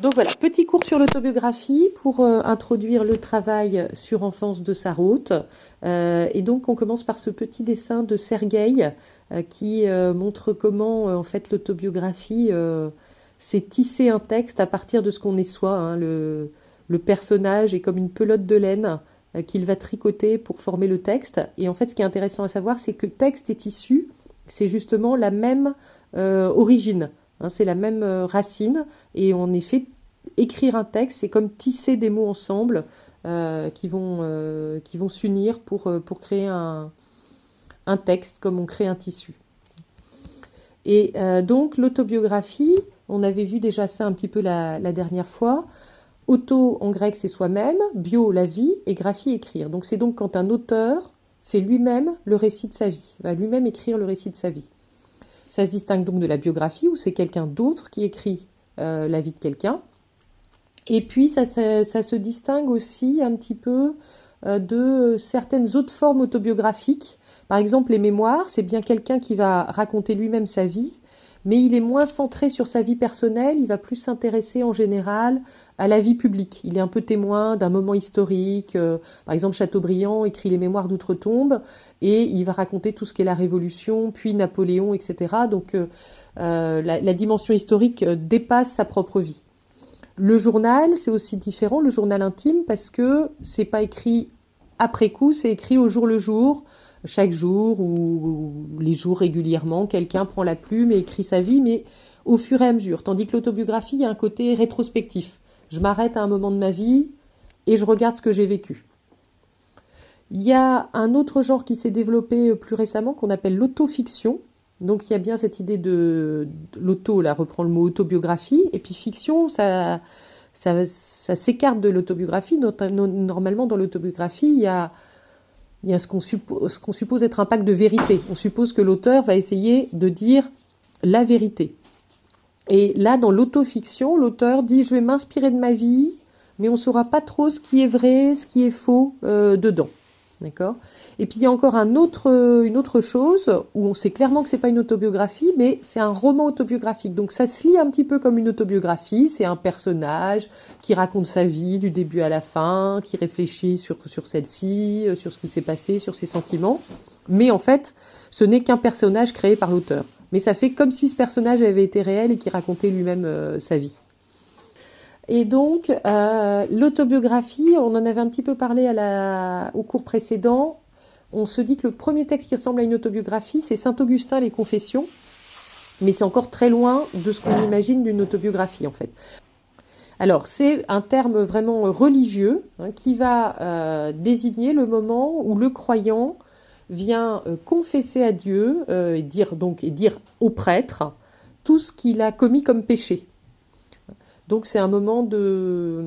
Donc voilà, petit cours sur l'autobiographie pour euh, introduire le travail sur Enfance de Sarraute. Euh, et donc on commence par ce petit dessin de Sergueï euh, qui montre comment en fait l'autobiographie c'est tisser un texte à partir de ce qu'on est soi. Hein. Le, personnage est comme une pelote de laine qu'il va tricoter pour former le texte. Et en fait ce qui est intéressant à savoir c'est que texte et tissu c'est justement la même origine. Hein, c'est la même euh, racine et en effet, écrire un texte, c'est comme tisser des mots ensemble euh, qui vont, euh, qui vont s'unir pour, créer un, texte comme on crée un tissu. Et donc l'autobiographie, on avait vu déjà ça un petit peu la dernière fois. Auto en grec c'est soi-même, bio la vie et graphie écrire. Donc c'est donc quand un auteur fait lui-même le récit de sa vie, va lui-même écrire le récit de sa vie. Ça se distingue donc de la biographie où c'est quelqu'un d'autre qui écrit euh, la vie de quelqu'un. Et puis ça, se distingue aussi un petit peu euh, de certaines autres formes autobiographiques. Par exemple, les mémoires, c'est bien quelqu'un qui va raconter lui-même sa vie, mais il est moins centré sur sa vie personnelle, il va plus s'intéresser en général à la vie publique. Il est un peu témoin d'un moment historique. Euh, par exemple, Chateaubriand écrit les Mémoires d'outre-tombe et il va raconter tout ce qu'est la Révolution, puis Napoléon, etc. Donc euh, euh, la, dimension historique dépasse sa propre vie. Le journal, c'est aussi différent, le journal intime, parce que c'est pas écrit après coup, c'est écrit au jour le jour, chaque jour ou, les jours régulièrement, quelqu'un prend la plume et écrit sa vie, mais au fur et à mesure. Tandis que l'autobiographie, a un côté rétrospectif. Je m'arrête à un moment de ma vie et je regarde ce que j'ai vécu. Il y a un autre genre qui s'est développé plus récemment qu'on appelle l'autofiction. Donc il y a bien cette idée de, l'auto, là reprend le mot autobiographie, et puis fiction, ça, ça s'écarte de l'autobiographie. Normalement, dans l'autobiographie, il y a il y a ce qu'on suppose, être un pacte de vérité. On suppose que l'auteur va essayer de dire la vérité. Et là, dans l'autofiction, l'auteur dit je vais m'inspirer de ma vie, mais on ne saura pas trop ce qui est vrai, ce qui est faux euh, dedans. D'accord Et puis il y a encore une autre chose où on sait clairement que c'est pas une autobiographie, mais c'est un roman autobiographique. Donc ça se lit un petit peu comme une autobiographie. C'est un personnage qui raconte sa vie du début à la fin, qui réfléchit sur, sur celle-ci, euh, sur ce qui s'est passé, sur ses sentiments. Mais en fait, ce n'est qu'un personnage créé par l'auteur. Mais ça fait comme si ce personnage avait été réel et qui racontait lui-même euh, sa vie. Et donc, euh, l'autobiographie, on en avait un petit peu parlé au cours précédent. On se dit que le premier texte qui ressemble à une autobiographie, c'est Saint-Augustin, les Confessions. Mais c'est encore très loin de ce qu'on imagine d'une autobiographie, en fait. Alors, c'est un terme vraiment religieux hein, qui va euh, désigner le moment où le croyant vient euh, confesser à Dieu et dire donc et dire au prêtre tout ce qu'il a commis comme péché. Donc c'est un moment de,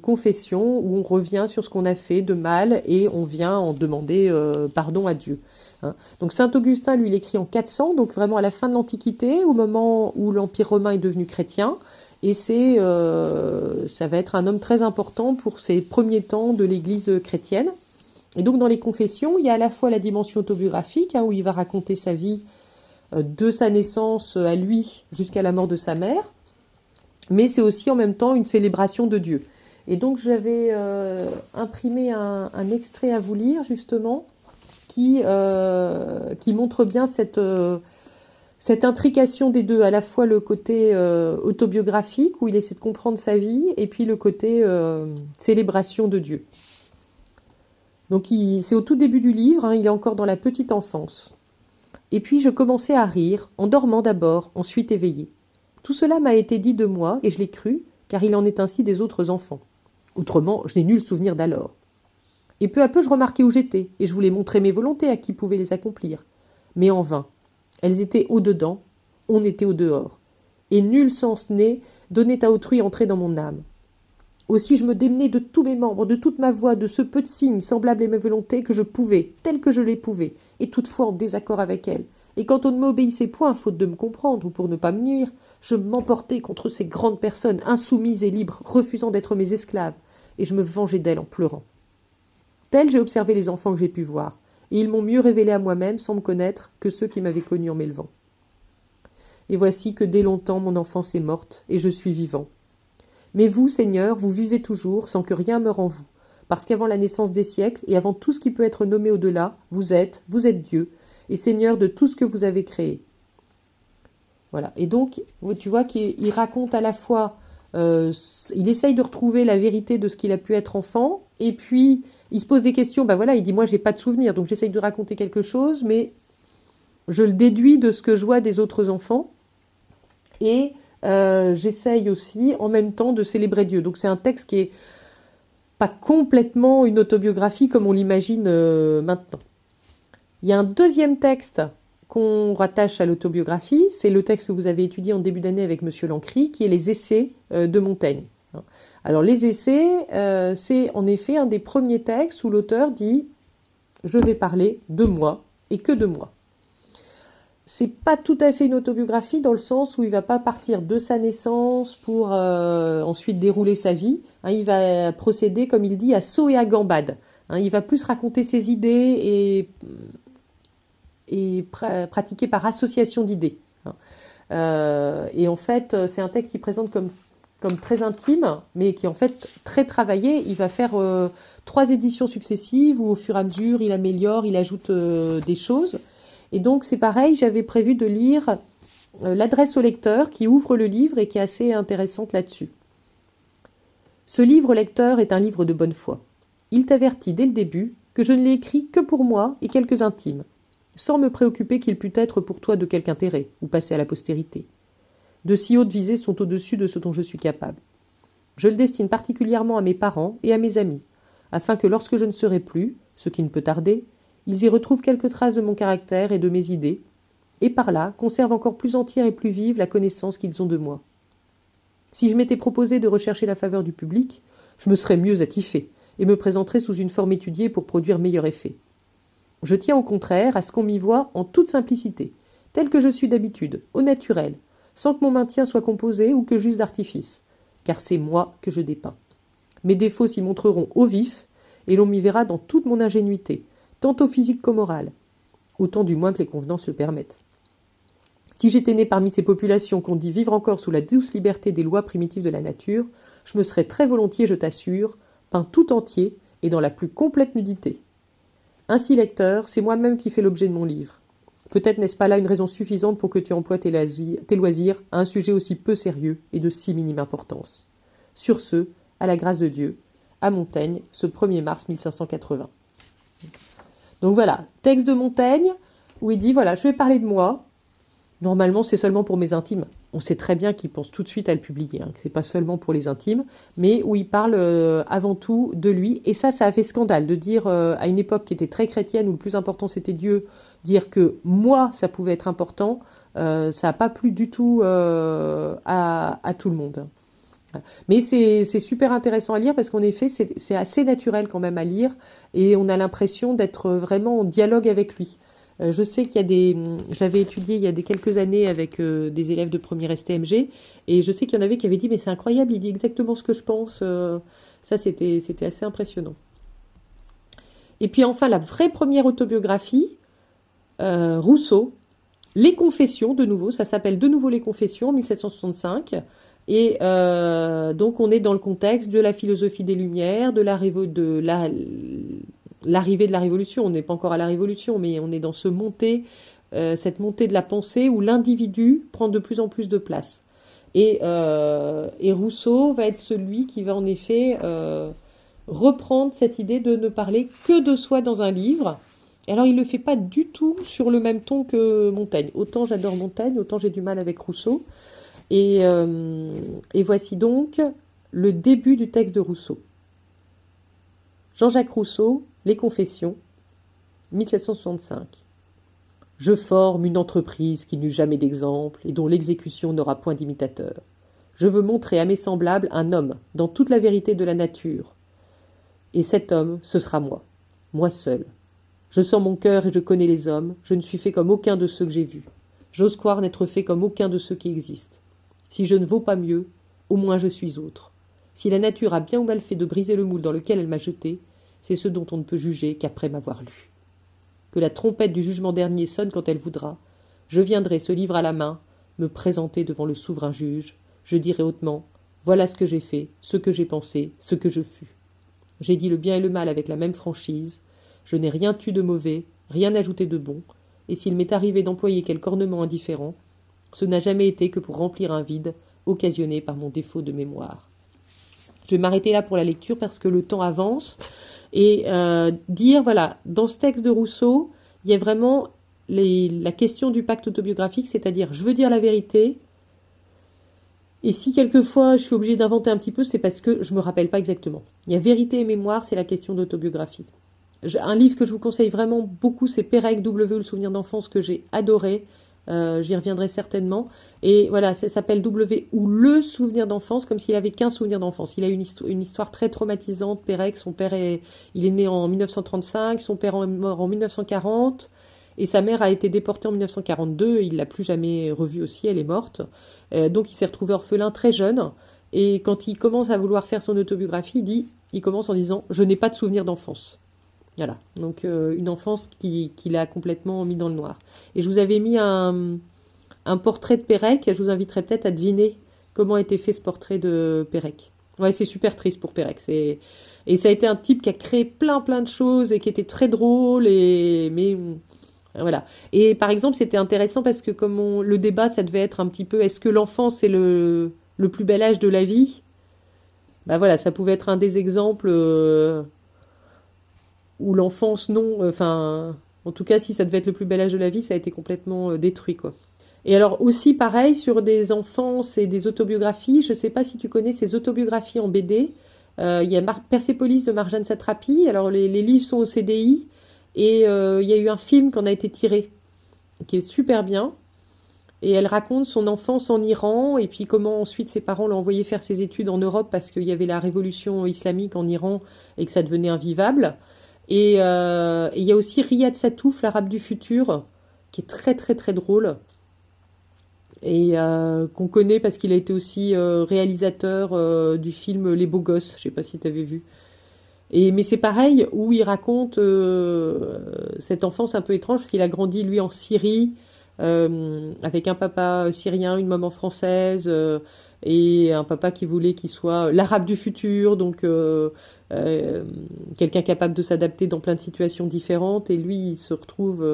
confession où on revient sur ce qu'on a fait de mal et on vient en demander euh, pardon à Dieu. Hein. Donc saint Augustin, lui, il écrit en 400, donc vraiment à la fin de l'Antiquité, au moment où l'Empire romain est devenu chrétien. Et c'est, euh, ça va être un homme très important pour ces premiers temps de l'Église chrétienne. Et donc dans les confessions, il y a à la fois la dimension autobiographique, hein, où il va raconter sa vie euh, de sa naissance à lui jusqu'à la mort de sa mère, mais c'est aussi en même temps une célébration de Dieu. Et donc j'avais euh, imprimé un, extrait à vous lire justement qui, euh, montre bien cette, euh, cette intrication des deux, à la fois le côté autobiographique où il essaie de comprendre sa vie et puis le côté célébration de Dieu. Donc c'est au tout début du livre, hein, il est encore dans la petite enfance. Et puis je commençais à rire, en dormant d'abord, ensuite éveillé. Tout cela m'a été dit de moi, et je l'ai cru, car il en est ainsi des autres enfants. Autrement, je n'ai nul souvenir d'alors. Et peu à peu je remarquai où j'étais, et je voulais montrer mes volontés à qui pouvait les accomplir. Mais en vain. Elles étaient au-dedans, on était au-dehors. Et nul sens né donnait à autrui entrer dans mon âme. Aussi je me démenais de tous mes membres, de toute ma voix, de ce peu de signes semblables à mes volontés que je pouvais, tel que je les pouvais, et toutefois en désaccord avec elles. Et quand on ne m'obéissait point, faute de me comprendre ou pour ne pas me nuire, je m'emportais contre ces grandes personnes, insoumises et libres, refusant d'être mes esclaves, et je me vengeais d'elles en pleurant. Tels j'ai observé les enfants que j'ai pu voir, et ils m'ont mieux révélé à moi-même, sans me connaître, que ceux qui m'avaient connu en m'élevant. et voici que dès longtemps mon enfance est morte, et je suis vivant. Mais vous, Seigneur, vous vivez toujours, sans que rien meure en vous, parce qu'avant la naissance des siècles, et avant tout ce qui peut être nommé au-delà, vous êtes, vous êtes Dieu, et Seigneur de tout ce que vous avez créé. Voilà. Et donc, tu vois qu'il raconte à la fois, euh, il essaye de retrouver la vérité de ce qu'il a pu être enfant, et puis il se pose des questions. Ben voilà, il dit moi j'ai pas de souvenirs, donc j'essaye de raconter quelque chose, mais je le déduis de ce que je vois des autres enfants, et euh, j'essaye aussi en même temps de célébrer Dieu. Donc c'est un texte qui est pas complètement une autobiographie comme on l'imagine euh, maintenant. Il y a un deuxième texte qu'on rattache à l'autobiographie, c'est le texte que vous avez étudié en début d'année avec Monsieur Lancry, qui est les essais euh, de Montaigne. Alors les essais, c'est en effet un des premiers textes où l'auteur dit je vais parler de moi et que de moi c'est pas tout à fait une autobiographie dans le sens où il va pas partir de sa naissance pour euh, ensuite dérouler sa vie. Hein, il va procéder, comme il dit, à saut et à gambade. Hein, il va plus raconter ses idées et, pratiquer par association d'idées. Hein. Euh, et en fait, c'est un texte qui présente comme, très intime, mais qui est en fait très travaillé. Il va faire euh, trois éditions successives où au fur et à mesure, il améliore, il ajoute des choses. Et donc c'est pareil, j'avais prévu de lire euh, l'adresse au lecteur qui ouvre le livre et qui est assez intéressante là-dessus. Ce livre lecteur est un livre de bonne foi. Il t'avertit dès le début que je ne l'ai écrit que pour moi et quelques intimes, sans me préoccuper qu'il pût être pour toi de quelque intérêt ou passer à la postérité. De si hautes visées sont au-dessus de ce dont je suis capable. Je le destine particulièrement à mes parents et à mes amis, afin que lorsque je ne serai plus, ce qui ne peut tarder, ils y retrouvent quelques traces de mon caractère et de mes idées, et par là conservent encore plus entière et plus vive la connaissance qu'ils ont de moi. Si je m'étais proposé de rechercher la faveur du public, je me serais mieux attifé, et me présenterais sous une forme étudiée pour produire meilleur effet. Je tiens au contraire à ce qu'on m'y voie en toute simplicité, tel que je suis d'habitude, au naturel, sans que mon maintien soit composé ou que juste d'artifice, car c'est moi que je dépeins. Mes défauts s'y montreront au vif, et l'on m'y verra dans toute mon ingénuité, tant physique qu'au moral, autant du moins que les convenances le permettent. Si j'étais né parmi ces populations qu'on dit vivre encore sous la douce liberté des lois primitives de la nature, je me serais très volontiers, je t'assure, peint tout entier et dans la plus complète nudité. Ainsi, lecteur, c'est moi-même qui fais l'objet de mon livre. Peut-être n'est-ce pas là une raison suffisante pour que tu emploies tes, loisirs à un sujet aussi peu sérieux et de si minime importance. Sur ce, à la grâce de Dieu, à Montaigne, ce 1er mars 1580. Donc voilà, texte de Montaigne, où il dit, voilà, je vais parler de moi. Normalement, c'est seulement pour mes intimes. On sait très bien qu'il pense tout de suite à le publier, hein, que c'est pas seulement pour les intimes, mais où il parle euh, avant tout de lui. Et ça, ça a fait scandale de dire euh, à une époque qui était très chrétienne où le plus important c'était Dieu, dire que moi ça pouvait être important, euh, ça n'a pas plu du tout à, à, tout le monde. Mais c'est super intéressant à lire parce qu'en effet, c'est assez naturel quand même à lire et on a l'impression d'être vraiment en dialogue avec lui. Euh, je sais qu'il y a des, je l'avais étudié il y a des quelques années avec euh, des élèves de première STMG et je sais qu'il y en avait qui avaient dit mais c'est incroyable, il dit exactement ce que je pense. Euh. ça c'était assez impressionnant. Et puis enfin la vraie première autobiographie, Rousseau, Les Confessions de nouveau, ça s'appelle de nouveau Les Confessions, 1765. Et donc on est dans le contexte de la philosophie des Lumières, de la de l'arrivée de la Révolution. On n'est pas encore à la Révolution, mais on est dans ce montée, euh, cette montée de la pensée où l'individu prend de plus en plus de place. Et, euh, Rousseau va être celui qui va en effet reprendre cette idée de ne parler que de soi dans un livre. Alors il ne le fait pas du tout sur le même ton que Montaigne. Autant j'adore Montaigne, autant j'ai du mal avec Rousseau. Euh, et, voici donc le début du texte de Rousseau. Jean-Jacques Rousseau, Les Confessions, 1765. Je forme une entreprise qui n'eut jamais d'exemple et dont l'exécution n'aura point d'imitateur. Je veux montrer à mes semblables un homme dans toute la vérité de la nature. Et cet homme, ce sera moi, moi seul. Je sens mon cœur et je connais les hommes, je ne suis fait comme aucun de ceux que j'ai vus. J'ose croire n'être fait comme aucun de ceux qui existent. Si je ne vaux pas mieux, au moins je suis autre. Si la nature a bien ou mal fait de briser le moule dans lequel elle m'a jeté, c'est ce dont on ne peut juger qu'après m'avoir lu. Que la trompette du jugement dernier sonne quand elle voudra, je viendrai ce livre à la main, me présenter devant le souverain juge, je dirai hautement Voilà ce que j'ai fait, ce que j'ai pensé, ce que je fus. J'ai dit le bien et le mal avec la même franchise, je n'ai rien tu de mauvais, rien ajouté de bon, et s'il m'est arrivé d'employer quelque ornement indifférent, ce n'a jamais été que pour remplir un vide occasionné par mon défaut de mémoire. Je vais m'arrêter là pour la lecture parce que le temps avance et euh, dire, voilà, dans ce texte de Rousseau, il y a vraiment la question du pacte autobiographique, c'est-à-dire je veux dire la vérité, et si quelquefois je suis obligé d'inventer un petit peu, c'est parce que je ne me rappelle pas exactement. Il y a vérité et mémoire, c'est la question d'autobiographie. Un livre que je vous conseille vraiment beaucoup, c'est Pérec W, le souvenir d'enfance, que j'ai adoré. Euh, j'y reviendrai certainement. Et voilà, ça s'appelle W ou le souvenir d'enfance, comme s'il avait qu'un souvenir d'enfance. Il a une, une, histoire très traumatisante. Pérec, son père est, il est né en 1935, son père est mort en 1940. Et sa mère a été déportée en 1942, il l'a plus jamais revue aussi, elle est morte. Euh, donc il s'est retrouvé orphelin très jeune. Et quand il commence à vouloir faire son autobiographie, il dit, il commence en disant, je n'ai pas de souvenir d'enfance. Voilà, donc euh, une enfance qui, qui l'a complètement mis dans le noir. Et je vous avais mis un, un portrait de Pérec, je vous inviterai peut-être à deviner comment a été fait ce portrait de Pérec. Ouais, c'est super triste pour Pérec. Et ça a été un type qui a créé plein plein de choses et qui était très drôle, et... mais voilà. Et par exemple, c'était intéressant parce que comme le débat, ça devait être un petit peu, est-ce que l'enfance est le, le plus bel âge de la vie? Ben voilà, ça pouvait être un des exemples euh, où l'enfance, non, euh, enfin, en tout cas, si ça devait être le plus bel âge de la vie, ça a été complètement euh, détruit, quoi. Et alors aussi, pareil, sur des enfances et des autobiographies, je ne sais pas si tu connais ces autobiographies en BD. Il y a Persépolis de Marjane Satrapi. Alors les, livres sont au CDI. Et euh, il y a eu un film qu'on a été tiré, qui est super bien. Et elle raconte son enfance en Iran et puis comment ensuite ses parents l'ont envoyé faire ses études en Europe parce qu'il y avait la révolution islamique en Iran et que ça devenait invivable. Et euh, il y a aussi Riyad Satouf, l'arabe du futur, qui est très très très drôle et euh, qu'on connaît parce qu'il a été aussi réalisateur du film Les Beaux Gosses. Je ne sais pas si tu avais vu. Et, mais c'est pareil, où il raconte euh, cette enfance un peu étrange, parce qu'il a grandi, lui, en Syrie, euh, avec un papa syrien, une maman française, euh, et un papa qui voulait qu'il soit l'arabe du futur, donc quelqu'un capable de s'adapter dans plein de situations différentes, et lui, il se retrouve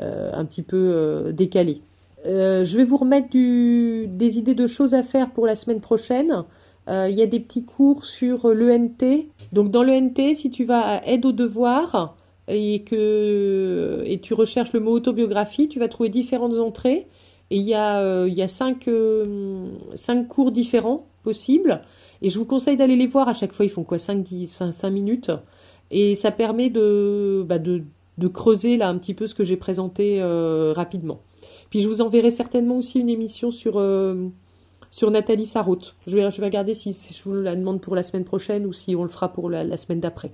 un petit peu décalé. je vais vous remettre des idées de choses à faire pour la semaine prochaine. Il y a des petits cours sur l'ENT, donc dans le NT, si tu vas à aide aux devoirs et que et tu recherches le mot autobiographie, tu vas trouver différentes entrées. Et il y a, euh, il y a cinq, euh, cinq, cours différents possibles. Et je vous conseille d'aller les voir. À chaque fois, ils font quoi 5, 10, 5, minutes. Et ça permet de, bah de, creuser là un petit peu ce que j'ai présenté euh, rapidement. Puis je vous enverrai certainement aussi une émission sur Nathalie Sarraute. Je vais, je vais regarder si je vous la demande pour la semaine prochaine ou si on le fera pour la semaine d'après.